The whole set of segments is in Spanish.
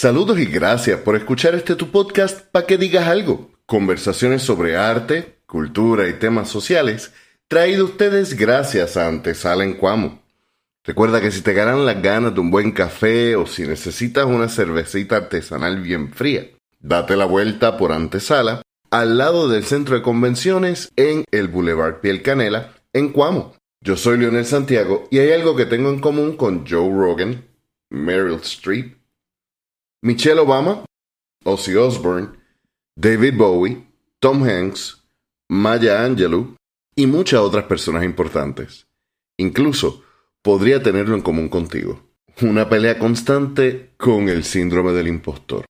Saludos y gracias por escuchar este tu podcast para que digas algo. Conversaciones sobre arte, cultura y temas sociales, traído ustedes gracias a Antesala en Cuamo. Recuerda que si te ganan las ganas de un buen café o si necesitas una cervecita artesanal bien fría, date la vuelta por Antesala, al lado del centro de convenciones en el Boulevard Piel Canela, en Cuamo. Yo soy Leonel Santiago y hay algo que tengo en común con Joe Rogan, Meryl Streep, Michelle Obama, Ozzy Osbourne, David Bowie, Tom Hanks, Maya Angelou y muchas otras personas importantes. Incluso podría tenerlo en común contigo. Una pelea constante con el síndrome del impostor.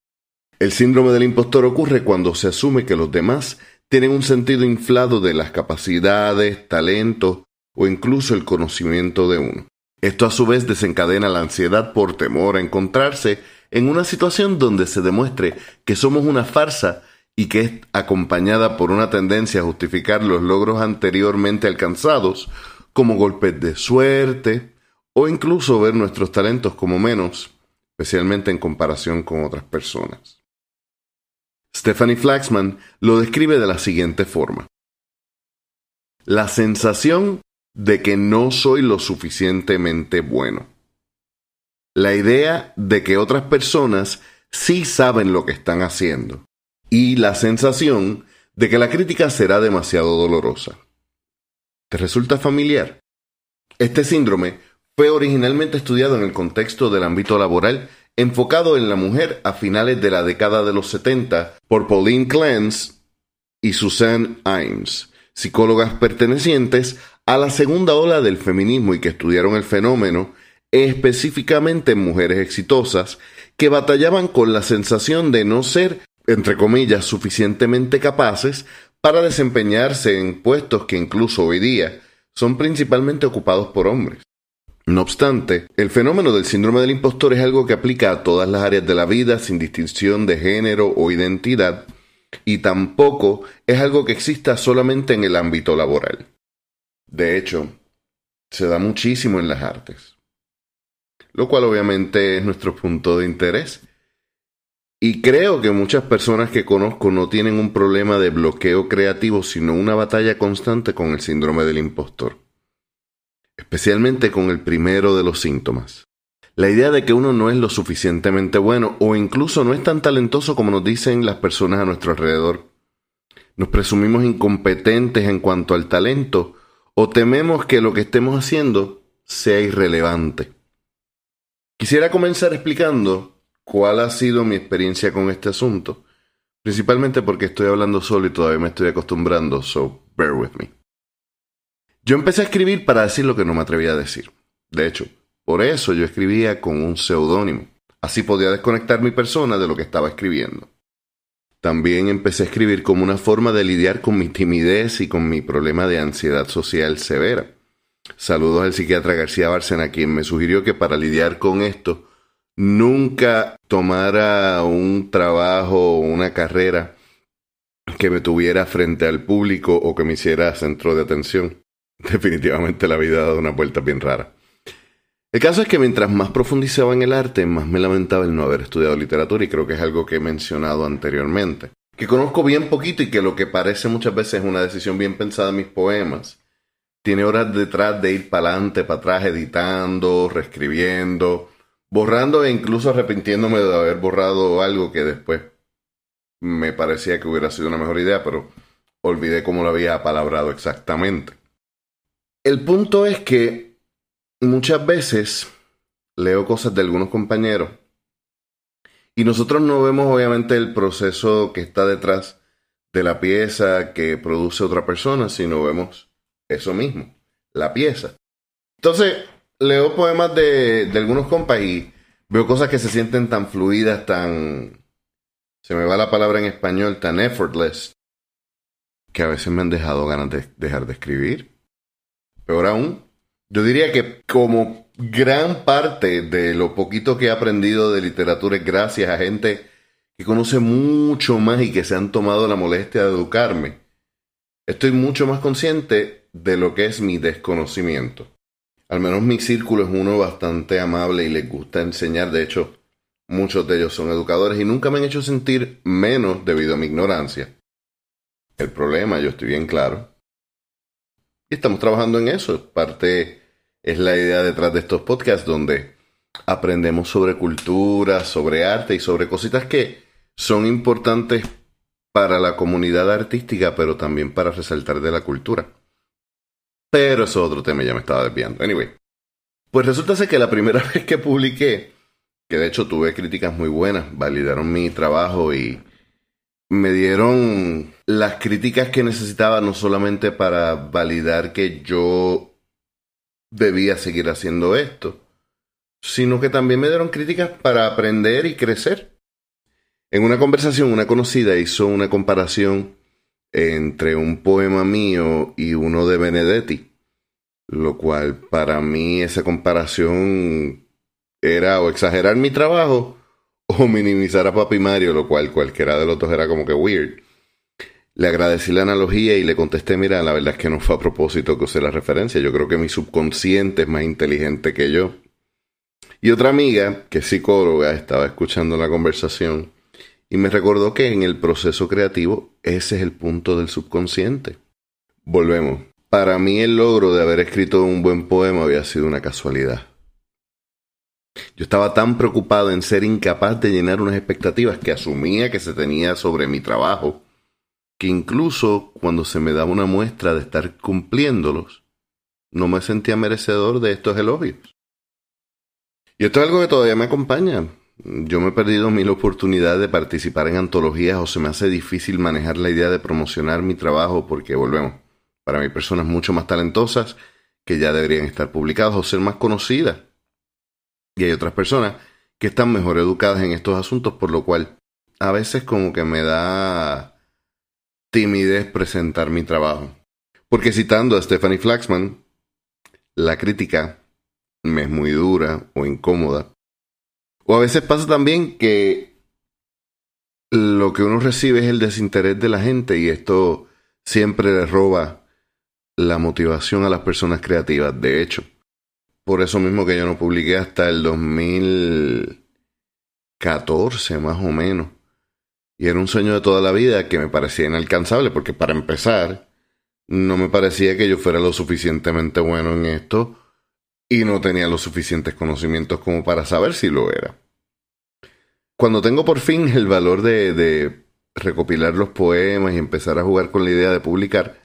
El síndrome del impostor ocurre cuando se asume que los demás tienen un sentido inflado de las capacidades, talentos o incluso el conocimiento de uno. Esto a su vez desencadena la ansiedad por temor a encontrarse en una situación donde se demuestre que somos una farsa y que es acompañada por una tendencia a justificar los logros anteriormente alcanzados como golpes de suerte o incluso ver nuestros talentos como menos, especialmente en comparación con otras personas. Stephanie Flaxman lo describe de la siguiente forma. La sensación de que no soy lo suficientemente bueno la idea de que otras personas sí saben lo que están haciendo y la sensación de que la crítica será demasiado dolorosa. ¿Te resulta familiar? Este síndrome fue originalmente estudiado en el contexto del ámbito laboral enfocado en la mujer a finales de la década de los 70 por Pauline Clance y Suzanne Imes, psicólogas pertenecientes a la segunda ola del feminismo y que estudiaron el fenómeno específicamente en mujeres exitosas que batallaban con la sensación de no ser, entre comillas, suficientemente capaces para desempeñarse en puestos que incluso hoy día son principalmente ocupados por hombres. No obstante, el fenómeno del síndrome del impostor es algo que aplica a todas las áreas de la vida sin distinción de género o identidad, y tampoco es algo que exista solamente en el ámbito laboral. De hecho, se da muchísimo en las artes lo cual obviamente es nuestro punto de interés. Y creo que muchas personas que conozco no tienen un problema de bloqueo creativo, sino una batalla constante con el síndrome del impostor. Especialmente con el primero de los síntomas. La idea de que uno no es lo suficientemente bueno o incluso no es tan talentoso como nos dicen las personas a nuestro alrededor. Nos presumimos incompetentes en cuanto al talento o tememos que lo que estemos haciendo sea irrelevante. Quisiera comenzar explicando cuál ha sido mi experiencia con este asunto, principalmente porque estoy hablando solo y todavía me estoy acostumbrando, so bear with me. Yo empecé a escribir para decir lo que no me atrevía a decir. De hecho, por eso yo escribía con un seudónimo. Así podía desconectar mi persona de lo que estaba escribiendo. También empecé a escribir como una forma de lidiar con mi timidez y con mi problema de ansiedad social severa. Saludos al psiquiatra García Bárcena, quien me sugirió que para lidiar con esto nunca tomara un trabajo o una carrera que me tuviera frente al público o que me hiciera centro de atención. Definitivamente la vida ha dado una vuelta bien rara. El caso es que mientras más profundizaba en el arte, más me lamentaba el no haber estudiado literatura y creo que es algo que he mencionado anteriormente. Que conozco bien poquito y que lo que parece muchas veces es una decisión bien pensada en mis poemas tiene horas detrás de ir para adelante, para atrás, editando, reescribiendo, borrando e incluso arrepintiéndome de haber borrado algo que después me parecía que hubiera sido una mejor idea, pero olvidé cómo lo había palabrado exactamente. El punto es que muchas veces leo cosas de algunos compañeros y nosotros no vemos obviamente el proceso que está detrás de la pieza que produce otra persona, sino vemos eso mismo, la pieza. Entonces, leo poemas de, de algunos compas y veo cosas que se sienten tan fluidas, tan... Se me va la palabra en español, tan effortless, que a veces me han dejado ganas de dejar de escribir. Peor aún, yo diría que como gran parte de lo poquito que he aprendido de literatura es gracias a gente que conoce mucho más y que se han tomado la molestia de educarme. Estoy mucho más consciente de lo que es mi desconocimiento. Al menos mi círculo es uno bastante amable y les gusta enseñar. De hecho, Muchos de ellos son educadores y nunca me han hecho sentir menos debido a mi ignorancia. El problema, yo estoy bien claro. Y estamos trabajando en eso. Parte es la idea detrás de estos podcasts donde aprendemos sobre cultura, sobre arte y sobre cositas que son importantes para la comunidad artística, pero también para resaltar de la cultura. Pero eso es otro tema, ya me estaba desviando. Anyway, pues resulta ser que la primera vez que publiqué, que de hecho tuve críticas muy buenas, validaron mi trabajo y me dieron las críticas que necesitaba no solamente para validar que yo debía seguir haciendo esto, sino que también me dieron críticas para aprender y crecer. En una conversación, una conocida hizo una comparación entre un poema mío y uno de Benedetti, lo cual para mí esa comparación era o exagerar mi trabajo o minimizar a Papi Mario, lo cual cualquiera de los dos era como que weird. Le agradecí la analogía y le contesté, mira, la verdad es que no fue a propósito que usé la referencia, yo creo que mi subconsciente es más inteligente que yo. Y otra amiga, que es psicóloga, estaba escuchando la conversación y me recordó que en el proceso creativo ese es el punto del subconsciente. Volvemos. Para mí el logro de haber escrito un buen poema había sido una casualidad. Yo estaba tan preocupado en ser incapaz de llenar unas expectativas que asumía que se tenía sobre mi trabajo, que incluso cuando se me daba una muestra de estar cumpliéndolos, no me sentía merecedor de estos elogios. Y esto es algo que todavía me acompaña. Yo me he perdido mil oportunidades de participar en antologías o se me hace difícil manejar la idea de promocionar mi trabajo porque, volvemos, para mí personas mucho más talentosas que ya deberían estar publicadas o ser más conocidas. Y hay otras personas que están mejor educadas en estos asuntos, por lo cual a veces como que me da timidez presentar mi trabajo. Porque citando a Stephanie Flaxman, la crítica me es muy dura o incómoda o a veces pasa también que lo que uno recibe es el desinterés de la gente y esto siempre le roba la motivación a las personas creativas. De hecho, por eso mismo que yo no publiqué hasta el 2014 más o menos. Y era un sueño de toda la vida que me parecía inalcanzable porque para empezar, no me parecía que yo fuera lo suficientemente bueno en esto y no tenía los suficientes conocimientos como para saber si lo era. Cuando tengo por fin el valor de, recopilar los poemas y empezar a jugar con la idea de publicar,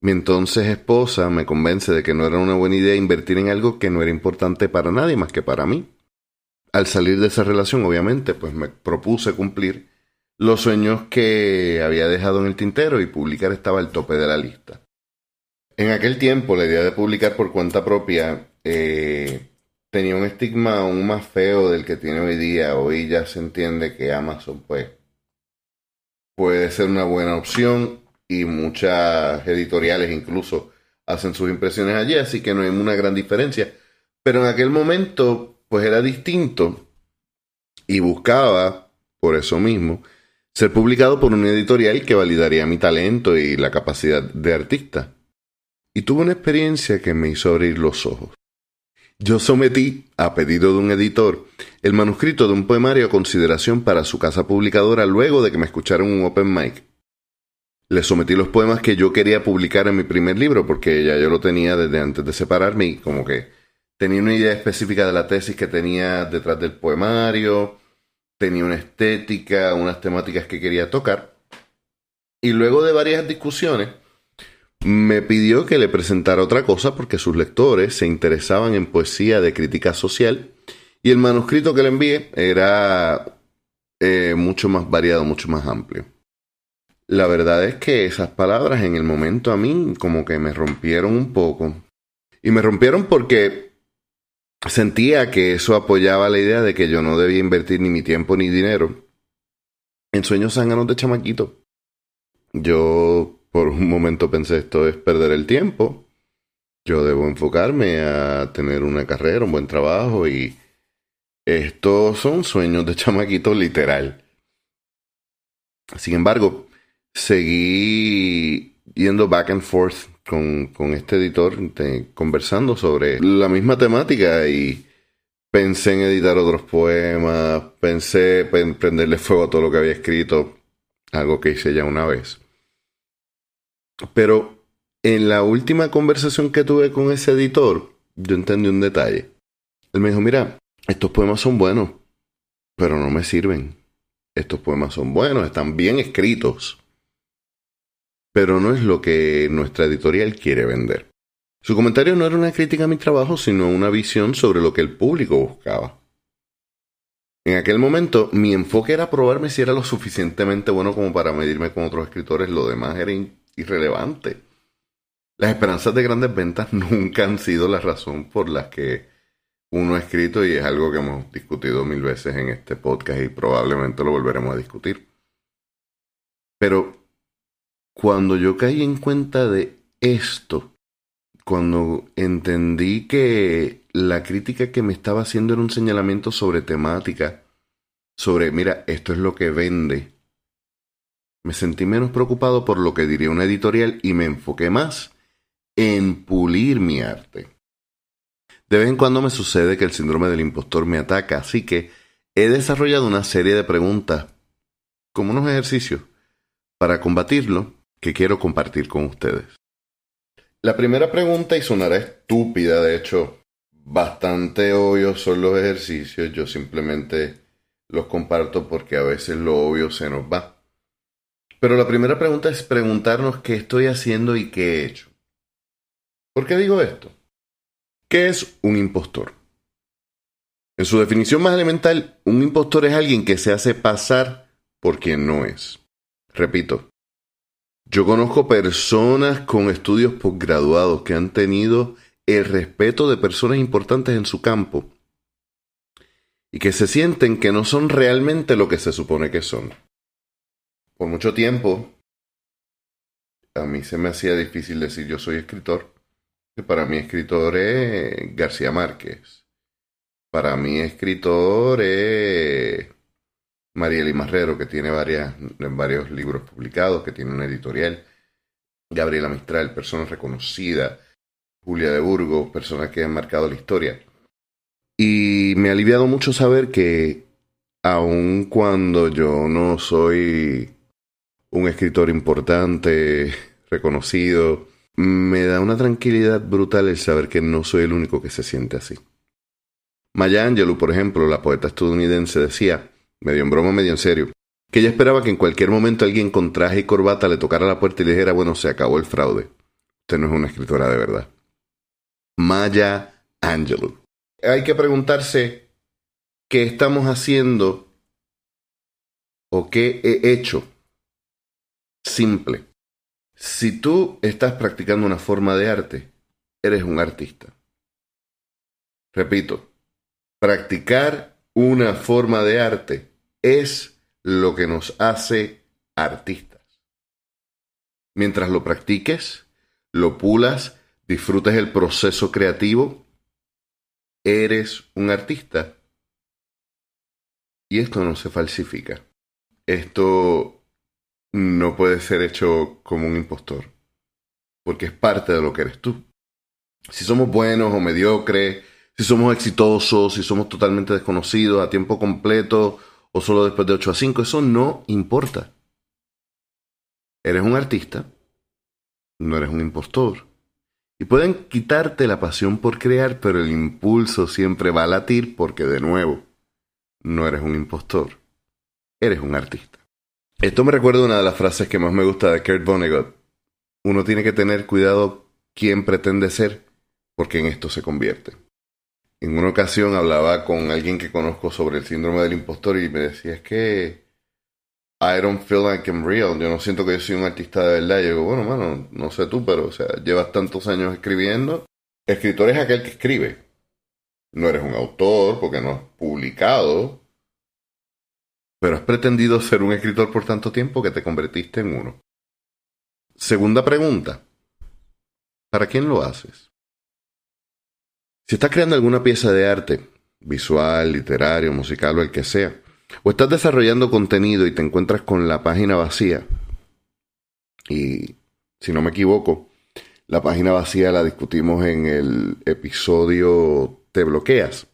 mi entonces esposa me convence de que no era una buena idea invertir en algo que no era importante para nadie más que para mí. Al salir de esa relación, obviamente, pues me propuse cumplir los sueños que había dejado en el tintero y publicar estaba al tope de la lista. En aquel tiempo, la idea de publicar por cuenta propia eh, tenía un estigma aún más feo del que tiene hoy día. Hoy ya se entiende que Amazon, pues, puede ser una buena opción y muchas editoriales incluso hacen sus impresiones allí, así que no hay una gran diferencia. Pero en aquel momento, pues era distinto y buscaba, por eso mismo, ser publicado por una editorial que validaría mi talento y la capacidad de artista. Y tuve una experiencia que me hizo abrir los ojos. Yo sometí, a pedido de un editor, el manuscrito de un poemario a consideración para su casa publicadora luego de que me escucharon un open mic. Le sometí los poemas que yo quería publicar en mi primer libro, porque ya yo lo tenía desde antes de separarme y como que tenía una idea específica de la tesis que tenía detrás del poemario, tenía una estética, unas temáticas que quería tocar. Y luego de varias discusiones, me pidió que le presentara otra cosa porque sus lectores se interesaban en poesía de crítica social y el manuscrito que le envié era eh, mucho más variado, mucho más amplio. La verdad es que esas palabras en el momento a mí como que me rompieron un poco. Y me rompieron porque sentía que eso apoyaba la idea de que yo no debía invertir ni mi tiempo ni dinero en sueños zánganos de chamaquito. Yo por un momento pensé esto es perder el tiempo. Yo debo enfocarme a tener una carrera, un buen trabajo y estos son sueños de chamaquito literal. Sin embargo, seguí yendo back and forth con, con este editor, conversando sobre la misma temática y Pensé en editar otros poemas, pensé en prenderle fuego a todo lo que había escrito, algo que hice ya una vez. Pero en la última conversación que tuve con ese editor, yo entendí un detalle. Él me dijo, mira, estos poemas son buenos, pero no me sirven. Estos poemas son buenos, están bien escritos, pero no es lo que nuestra editorial quiere vender. Su comentario no era una crítica a mi trabajo, sino una visión sobre lo que el público buscaba. En aquel momento, mi enfoque era probarme si era lo suficientemente bueno como para medirme con otros escritores, lo demás era irrelevante. Las esperanzas de grandes ventas nunca han sido la razón por las que uno ha escrito y es algo que hemos discutido mil veces en este podcast y probablemente lo volveremos a discutir. Pero cuando yo caí en cuenta de esto, cuando entendí que la crítica que me estaba haciendo era un señalamiento sobre temática, sobre, mira, esto es lo que vende, me sentí menos preocupado por lo que diría una editorial y me enfoqué más en pulir mi arte. De vez en cuando me sucede que el síndrome del impostor me ataca, así que he desarrollado una serie de preguntas, como unos ejercicios, para combatirlo que quiero compartir con ustedes. La primera pregunta, y sonará estúpida, de hecho, bastante obvio son los ejercicios, yo simplemente los comparto porque a veces lo obvio se nos va. Pero la primera pregunta es preguntarnos qué estoy haciendo y qué he hecho. ¿Por qué digo esto? ¿Qué es un impostor? En su definición más elemental, un impostor es alguien que se hace pasar por quien no es. Repito, yo conozco personas con estudios posgraduados que han tenido el respeto de personas importantes en su campo y que se sienten que no son realmente lo que se supone que son. Por mucho tiempo, a mí se me hacía difícil decir yo soy escritor, que para mí escritor es García Márquez. Para mí escritor es Marieli Marrero, que tiene varias, varios libros publicados, que tiene una editorial. Gabriela Mistral, persona reconocida. Julia de Burgos, persona que ha marcado la historia. Y me ha aliviado mucho saber que, aun cuando yo no soy un escritor importante, reconocido, me da una tranquilidad brutal el saber que no soy el único que se siente así. Maya Angelou, por ejemplo, la poeta estadounidense, decía, medio en broma, medio en serio, que ella esperaba que en cualquier momento alguien con traje y corbata le tocara la puerta y le dijera, bueno, se acabó el fraude. Usted no es una escritora de verdad. Maya Angelou. Hay que preguntarse qué estamos haciendo o qué he hecho. Simple. Si tú estás practicando una forma de arte, eres un artista. Repito, practicar una forma de arte es lo que nos hace artistas. Mientras lo practiques, lo pulas, disfrutes el proceso creativo, eres un artista. Y esto no se falsifica. Esto no puede ser hecho como un impostor, porque es parte de lo que eres tú. Si somos buenos o mediocres, si somos exitosos, si somos totalmente desconocidos a tiempo completo o solo después de 8 a 5, eso no importa. Eres un artista, no eres un impostor. Y pueden quitarte la pasión por crear, pero el impulso siempre va a latir porque de nuevo, no eres un impostor, eres un artista. Esto me recuerda una de las frases que más me gusta de Kurt Vonnegut. Uno tiene que tener cuidado quién pretende ser, porque en esto se convierte en una ocasión hablaba con alguien que conozco sobre el síndrome del impostor y me decía, es que I don't feel like I'm real, yo no siento que yo soy un artista de verdad. Y yo digo, bueno, mano, no sé tú, pero o sea, llevas tantos años escribiendo. Escritor es aquel que escribe. No eres un autor porque no has publicado, pero has pretendido ser un escritor por tanto tiempo que te convertiste en uno. Segunda pregunta. ¿Para quién lo haces? Si estás creando alguna pieza de arte, visual, literario, musical o el que sea, o estás desarrollando contenido y te encuentras con la página vacía, y si no me equivoco, la página vacía la discutimos en el episodio Te bloqueas.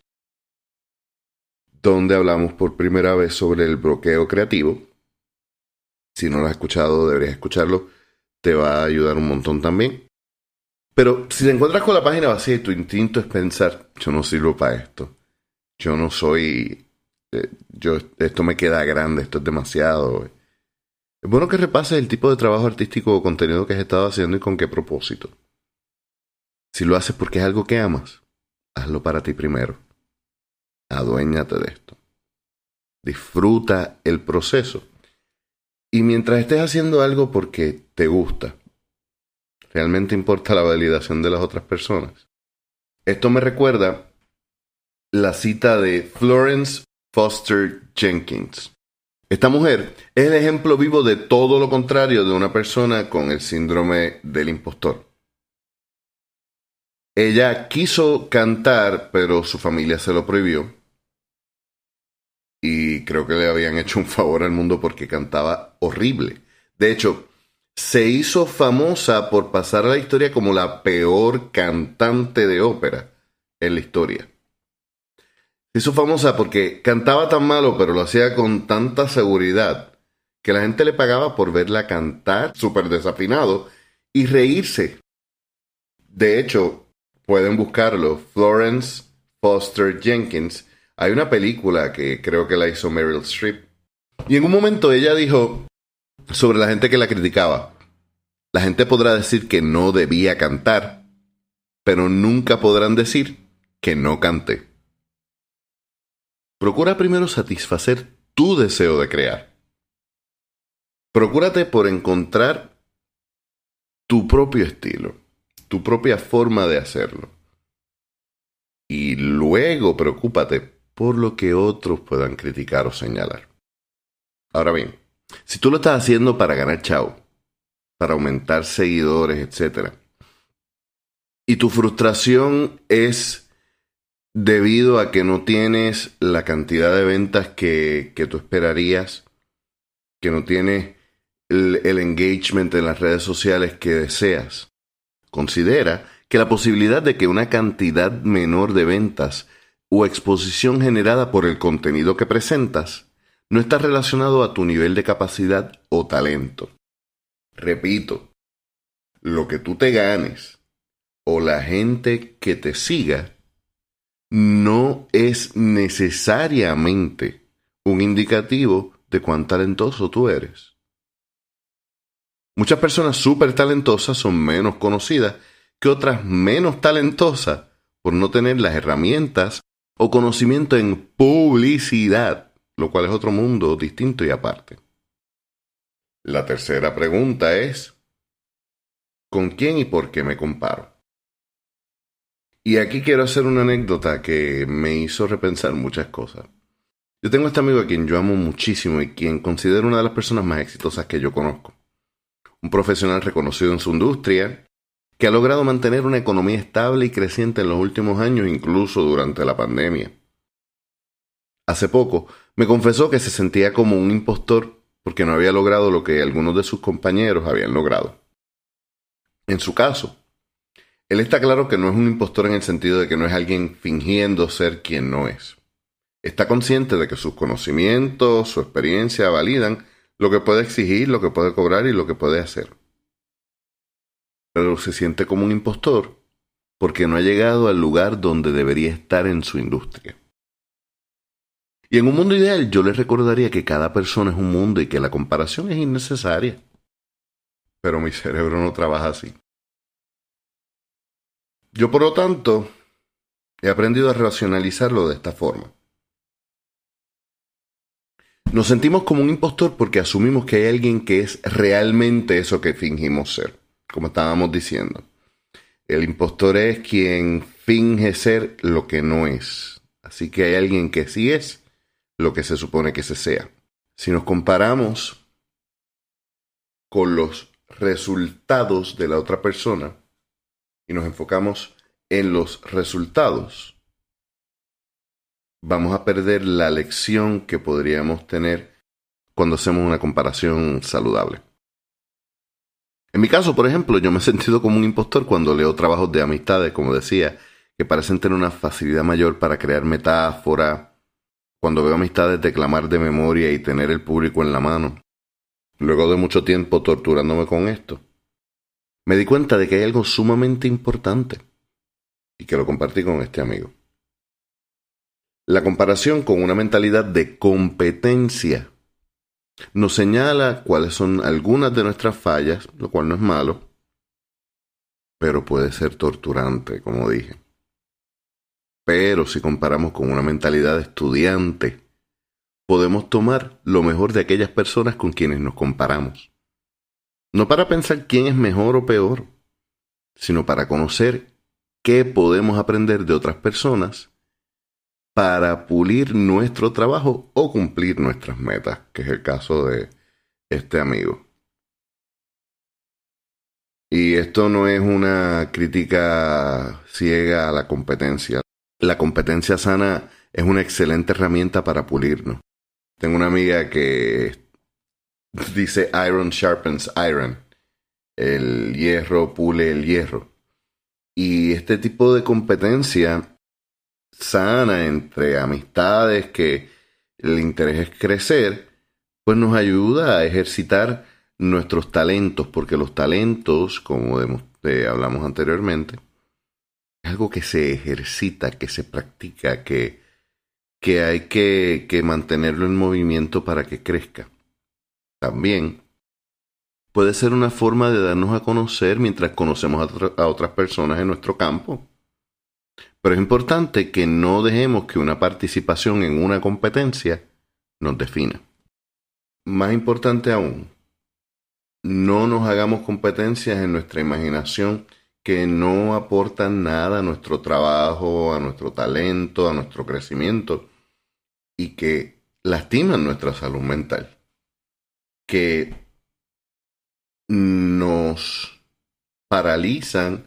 Donde hablamos por primera vez sobre el bloqueo creativo. Si no lo has escuchado, deberías escucharlo. Te va a ayudar un montón también. Pero si te encuentras con la página vacía y tu instinto es pensar, yo no sirvo para esto. Yo no soy... Eh, yo, esto me queda grande, esto es demasiado. Es bueno que repases el tipo de trabajo artístico o contenido que has estado haciendo y con qué propósito. Si lo haces porque es algo que amas, hazlo para ti primero. Aduéñate de esto. Disfruta el proceso. Y mientras estés haciendo algo porque te gusta, realmente importa la validación de las otras personas. Esto me recuerda la cita de Florence Foster Jenkins. Esta mujer es el ejemplo vivo de todo lo contrario de una persona con el síndrome del impostor. Ella quiso cantar, pero su familia se lo prohibió. Y creo que le habían hecho un favor al mundo porque cantaba horrible. De hecho, se hizo famosa por pasar a la historia como la peor cantante de ópera en la historia. Se hizo famosa porque cantaba tan malo, pero lo hacía con tanta seguridad que la gente le pagaba por verla cantar súper desafinado y reírse. De hecho, pueden buscarlo, Florence Foster Jenkins. Hay una película que creo que la hizo Meryl Streep. Y en un momento ella dijo, sobre la gente que la criticaba. La gente podrá decir que no debía cantar, pero nunca podrán decir que no canté. Procura primero satisfacer tu deseo de crear. Procúrate por encontrar tu propio estilo, tu propia forma de hacerlo. Y luego preocúpate por lo que otros puedan criticar o señalar. Ahora bien, si tú lo estás haciendo para ganar chao, para aumentar seguidores, etc. Y tu frustración es debido a que no tienes la cantidad de ventas que, que tú esperarías, que no tienes el, el engagement en las redes sociales que deseas. Considera que la posibilidad de que una cantidad menor de ventas o exposición generada por el contenido que presentas no está relacionado a tu nivel de capacidad o talento. Repito, lo que tú te ganes o la gente que te siga no es necesariamente un indicativo de cuán talentoso tú eres. Muchas personas súper talentosas son menos conocidas que otras menos talentosas por no tener las herramientas o conocimiento en publicidad lo cual es otro mundo distinto y aparte. La tercera pregunta es, ¿con quién y por qué me comparo? Y aquí quiero hacer una anécdota que me hizo repensar muchas cosas. Yo tengo este amigo a quien yo amo muchísimo y quien considero una de las personas más exitosas que yo conozco. Un profesional reconocido en su industria, que ha logrado mantener una economía estable y creciente en los últimos años, incluso durante la pandemia. Hace poco me confesó que se sentía como un impostor porque no había logrado lo que algunos de sus compañeros habían logrado. En su caso, él está claro que no es un impostor en el sentido de que no es alguien fingiendo ser quien no es. Está consciente de que sus conocimientos, su experiencia validan lo que puede exigir, lo que puede cobrar y lo que puede hacer. Pero se siente como un impostor porque no ha llegado al lugar donde debería estar en su industria. Y en un mundo ideal yo les recordaría que cada persona es un mundo y que la comparación es innecesaria. Pero mi cerebro no trabaja así. Yo por lo tanto he aprendido a racionalizarlo de esta forma. Nos sentimos como un impostor porque asumimos que hay alguien que es realmente eso que fingimos ser, como estábamos diciendo. El impostor es quien finge ser lo que no es. Así que hay alguien que sí es lo que se supone que se sea. Si nos comparamos con los resultados de la otra persona y nos enfocamos en los resultados, vamos a perder la lección que podríamos tener cuando hacemos una comparación saludable. En mi caso, por ejemplo, yo me he sentido como un impostor cuando leo trabajos de amistades, como decía, que parecen tener una facilidad mayor para crear metáfora, cuando veo amistades declamar de memoria y tener el público en la mano, luego de mucho tiempo torturándome con esto, me di cuenta de que hay algo sumamente importante y que lo compartí con este amigo. La comparación con una mentalidad de competencia nos señala cuáles son algunas de nuestras fallas, lo cual no es malo, pero puede ser torturante, como dije. Pero si comparamos con una mentalidad de estudiante, podemos tomar lo mejor de aquellas personas con quienes nos comparamos. No para pensar quién es mejor o peor, sino para conocer qué podemos aprender de otras personas para pulir nuestro trabajo o cumplir nuestras metas, que es el caso de este amigo. Y esto no es una crítica ciega a la competencia. La competencia sana es una excelente herramienta para pulirnos. Tengo una amiga que dice iron sharpens iron. El hierro pule el hierro. Y este tipo de competencia sana entre amistades que el interés es crecer, pues nos ayuda a ejercitar nuestros talentos, porque los talentos, como hablamos anteriormente, es algo que se ejercita, que se practica, que, que hay que, que mantenerlo en movimiento para que crezca. También puede ser una forma de darnos a conocer mientras conocemos a otras personas en nuestro campo. Pero es importante que no dejemos que una participación en una competencia nos defina. Más importante aún, no nos hagamos competencias en nuestra imaginación que no aportan nada a nuestro trabajo, a nuestro talento, a nuestro crecimiento y que lastiman nuestra salud mental, que nos paralizan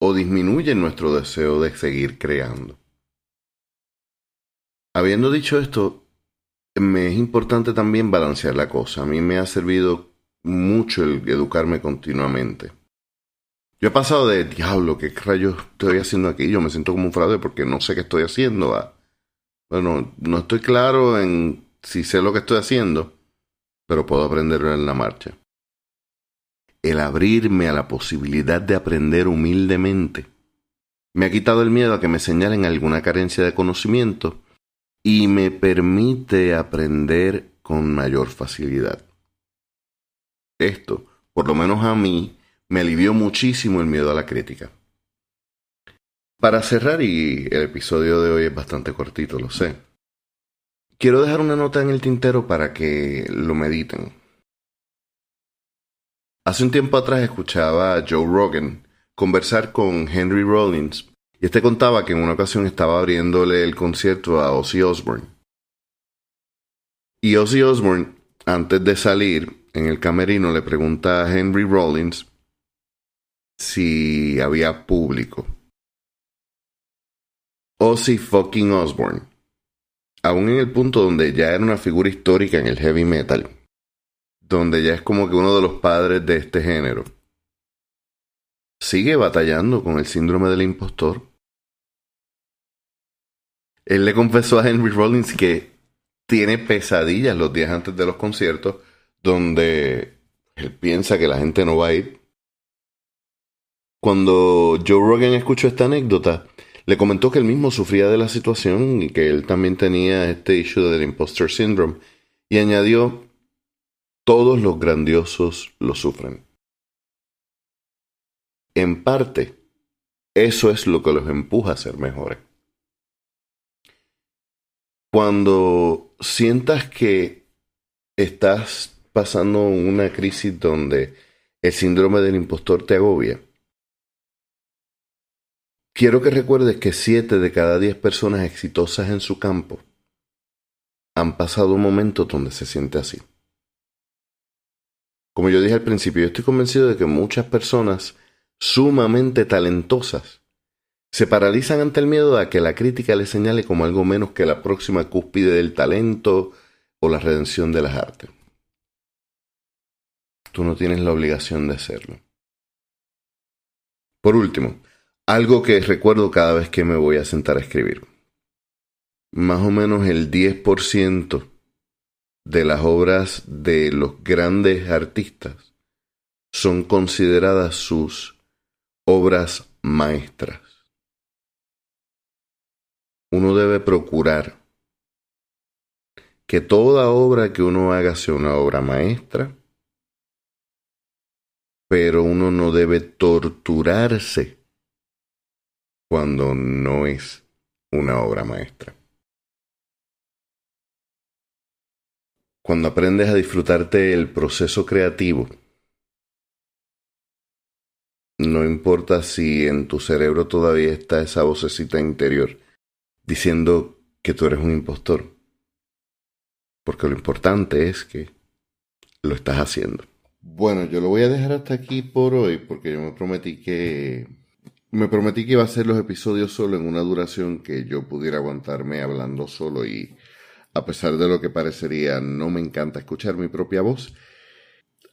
o disminuyen nuestro deseo de seguir creando. Habiendo dicho esto, me es importante también balancear la cosa. A mí me ha servido mucho el educarme continuamente. Yo he pasado de, diablo, ¿qué rayos estoy haciendo aquí? Yo me siento como un fraude porque no sé qué estoy haciendo. Bueno, no estoy claro en si sé lo que estoy haciendo, pero puedo aprenderlo en la marcha el abrirme a la posibilidad de aprender humildemente, me ha quitado el miedo a que me señalen alguna carencia de conocimiento y me permite aprender con mayor facilidad. Esto, por lo menos a mí, me alivió muchísimo el miedo a la crítica. Para cerrar, y el episodio de hoy es bastante cortito, lo sé, quiero dejar una nota en el tintero para que lo mediten. Hace un tiempo atrás escuchaba a Joe Rogan conversar con Henry Rollins y este contaba que en una ocasión estaba abriéndole el concierto a Ozzy Osbourne. Y Ozzy Osbourne, antes de salir en el camerino, le pregunta a Henry Rollins si había público. Ozzy fucking Osbourne, aún en el punto donde ya era una figura histórica en el heavy metal, donde ya es como que uno de los padres de este género, sigue batallando con el síndrome del impostor. Él le confesó a Henry Rollins que tiene pesadillas los días antes de los conciertos donde él piensa que la gente no va a ir. Cuando Joe Rogan escuchó esta anécdota, le comentó que él mismo sufría de la situación y que él también tenía este issue del impostor syndrome y añadió todos los grandiosos lo sufren. En parte, eso es lo que los empuja a ser mejores. Cuando sientas que estás pasando una crisis donde el síndrome del impostor te agobia, quiero que recuerdes que siete de cada diez personas exitosas en su campo han pasado un momento donde se siente así. Como yo dije al principio, yo estoy convencido de que muchas personas sumamente talentosas se paralizan ante el miedo a que la crítica les señale como algo menos que la próxima cúspide del talento o la redención de las artes. Tú no tienes la obligación de hacerlo. Por último, algo que recuerdo cada vez que me voy a sentar a escribir. más o menos el 10% de las obras de los grandes artistas son consideradas sus obras maestras. Uno debe procurar que toda obra que uno haga sea una obra maestra, pero uno no debe torturarse cuando no es una obra maestra. Cuando aprendes a disfrutarte el proceso creativo, no importa si en tu cerebro todavía está esa vocecita interior diciendo que tú eres un impostor. Porque lo importante es que lo estás haciendo. Bueno, yo lo voy a dejar hasta aquí por hoy porque yo me prometí que me prometí que iba a hacer los episodios solo en una duración que yo pudiera aguantarme hablando solo y a pesar de lo que parecería, no me encanta escuchar mi propia voz.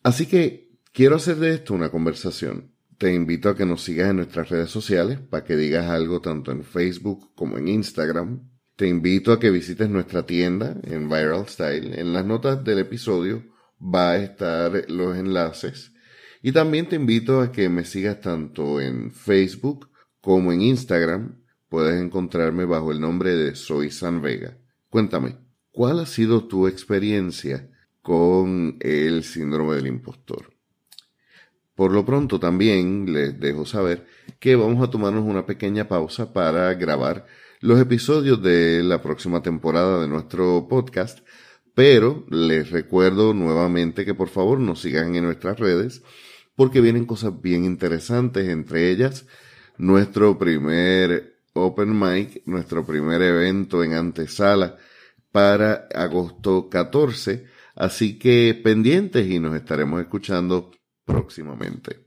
Así que quiero hacer de esto una conversación. Te invito a que nos sigas en nuestras redes sociales para que digas algo tanto en Facebook como en Instagram. Te invito a que visites nuestra tienda en Viral Style. En las notas del episodio va a estar los enlaces. Y también te invito a que me sigas tanto en Facebook como en Instagram. Puedes encontrarme bajo el nombre de Soy San Vega. Cuéntame, ¿Cuál ha sido tu experiencia con el síndrome del impostor? Por lo pronto también les dejo saber que vamos a tomarnos una pequeña pausa para grabar los episodios de la próxima temporada de nuestro podcast, pero les recuerdo nuevamente que por favor nos sigan en nuestras redes porque vienen cosas bien interesantes, entre ellas nuestro primer open mic, nuestro primer evento en antesala para agosto 14. Así que pendientes y nos estaremos escuchando próximamente.